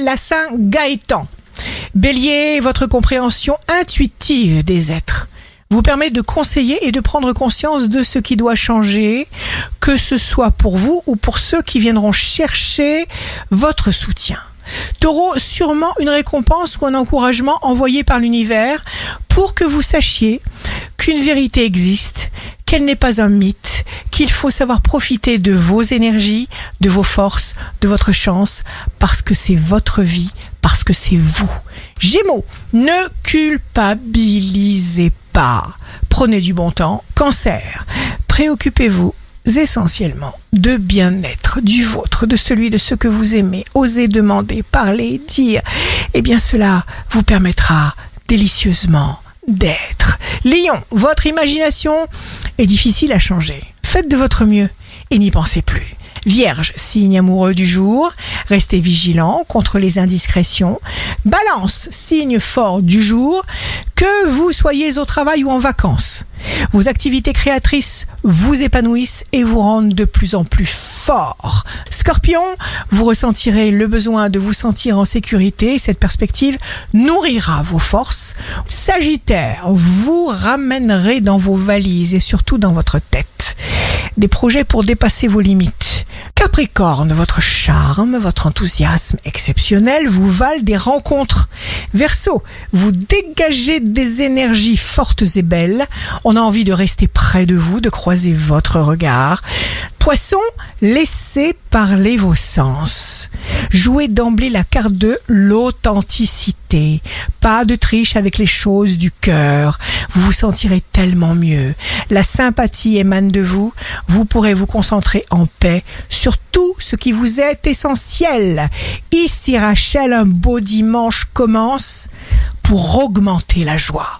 la Saint Gaëtan. Bélier, votre compréhension intuitive des êtres vous permet de conseiller et de prendre conscience de ce qui doit changer, que ce soit pour vous ou pour ceux qui viendront chercher votre soutien. Taureau, sûrement une récompense ou un encouragement envoyé par l'univers pour que vous sachiez qu'une vérité existe, qu'elle n'est pas un mythe, qu'il faut savoir profiter de vos énergies, de vos forces, de votre chance, parce que c'est votre vie, parce que c'est vous. Gémeaux, ne culpabilisez pas. Prenez du bon temps. Cancer, préoccupez-vous essentiellement de bien-être du vôtre, de celui de ceux que vous aimez. Osez demander, parler, dire. Eh bien cela vous permettra délicieusement d'être. Lion, votre imagination est difficile à changer. Faites de votre mieux et n'y pensez plus. Vierge, signe amoureux du jour, restez vigilant contre les indiscrétions. Balance, signe fort du jour, que vous soyez au travail ou en vacances. Vos activités créatrices vous épanouissent et vous rendent de plus en plus fort. Scorpion, vous ressentirez le besoin de vous sentir en sécurité. Cette perspective nourrira vos forces. Sagittaire, vous ramènerez dans vos valises et surtout dans votre tête des projets pour dépasser vos limites. Capricorne, votre charme, votre enthousiasme exceptionnel vous valent des rencontres. Verseau, vous dégagez des énergies fortes et belles. On a envie de rester près de vous, de croiser votre regard. Poisson, laissez parler vos sens. Jouez d'emblée la carte de l'authenticité. Pas de triche avec les choses du cœur. Vous vous sentirez tellement mieux. La sympathie émane de vous. Vous pourrez vous concentrer en paix sur tout ce qui vous est essentiel. Ici Rachel, un beau dimanche commence pour augmenter la joie.